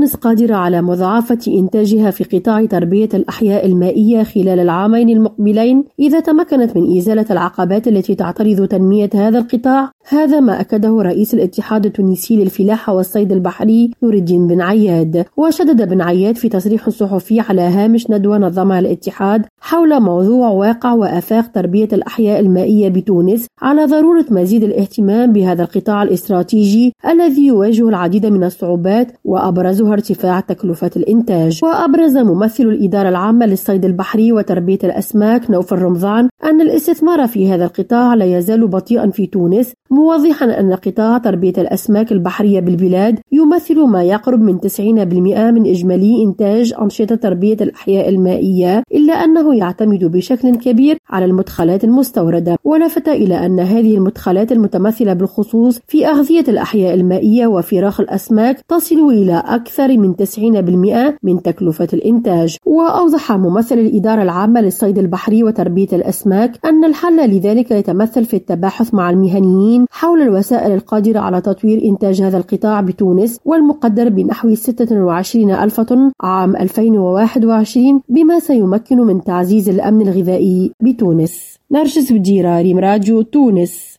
تونس قادرة على مضاعفة إنتاجها في قطاع تربية الأحياء المائية خلال العامين المقبلين إذا تمكنت من إزالة العقبات التي تعترض تنمية هذا القطاع. هذا ما أكده رئيس الاتحاد التونسي للفلاحة والصيد البحري نور الدين بن عياد. وشدد بن عياد في تصريح صحفي على هامش ندوة نظمها الاتحاد حول موضوع واقع وآفاق تربية الأحياء المائية بتونس على ضرورة مزيد الاهتمام بهذا القطاع الاستراتيجي الذي يواجه العديد من الصعوبات وأبرزها ارتفاع تكلفة الإنتاج. وأبرز ممثل الإدارة العامة للصيد البحري وتربية الأسماك نوف الرمضان أن الاستثمار في هذا القطاع لا يزال بطيئا في تونس موضحا أن قطاع تربية الأسماك البحرية بالبلاد يمثل ما يقرب من 90% من إجمالي إنتاج أنشطة تربية الأحياء المائية إلا أنه يعتمد بشكل كبير على المدخلات المستوردة. ولفت إلى أن هذه المدخلات المتمثلة بالخصوص في أغذية الأحياء المائية وفراخ الأسماك تصل إلى أكثر من 90% من تكلفة الإنتاج. وأوضح ممثل الإدارة العامة للصيد البحري وتربية الأسماك أن الحل لذلك يتمثل في التباحث مع المهنيين حول الوسائل القادرة على تطوير إنتاج هذا القطاع بتونس والمقدر بنحو 26 ألف طن عام 2021 بما سيمكن من تعزيز الأمن الغذائي بتونس. نرجس بديرة ريم راديو تونس.